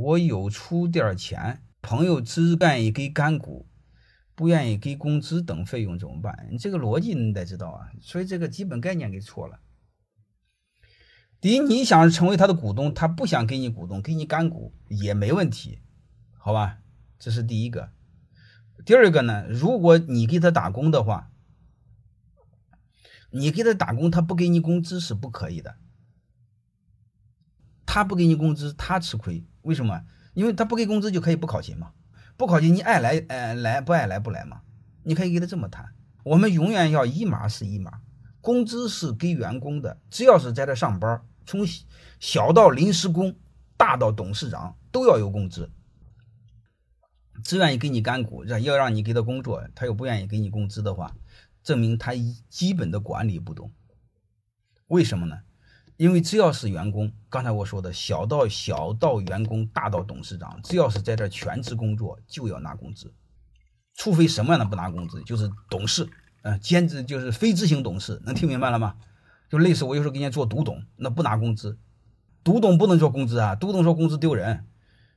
我有出点钱，朋友只愿意给干股，不愿意给工资等费用怎么办？你这个逻辑你得知道啊，所以这个基本概念给错了。第一，你想成为他的股东，他不想给你股东，给你干股也没问题，好吧？这是第一个。第二个呢，如果你给他打工的话，你给他打工，他不给你工资是不可以的。他不给你工资，他吃亏。为什么？因为他不给工资就可以不考勤嘛，不考勤你爱来呃来，不爱来不来嘛。你可以给他这么谈，我们永远要一码是一码，工资是给员工的，只要是在这上班，从小到临时工，大到董事长都要有工资。只愿意给你干股，让要让你给他工作，他又不愿意给你工资的话，证明他基本的管理不懂。为什么呢？因为只要是员工，刚才我说的小到小到员工，大到董事长，只要是在这全职工作，就要拿工资。除非什么样的不拿工资，就是董事，嗯，兼职就是非执行董事，能听明白了吗？就类似我有时候给人家做独董，那不拿工资，独董不能说工资啊，独董说工资丢人。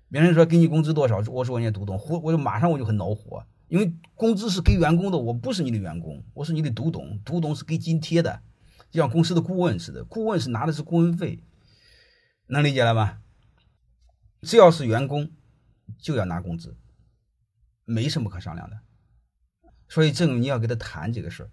别人说给你工资多少，我说人家独董，我我就马上我就很恼火，因为工资是给员工的，我不是你的员工，我是你的独董，独董是给津贴的。就像公司的顾问似的，顾问是拿的是顾问费，能理解了吧？只要是员工，就要拿工资，没什么可商量的。所以这种你要跟他谈这个事儿。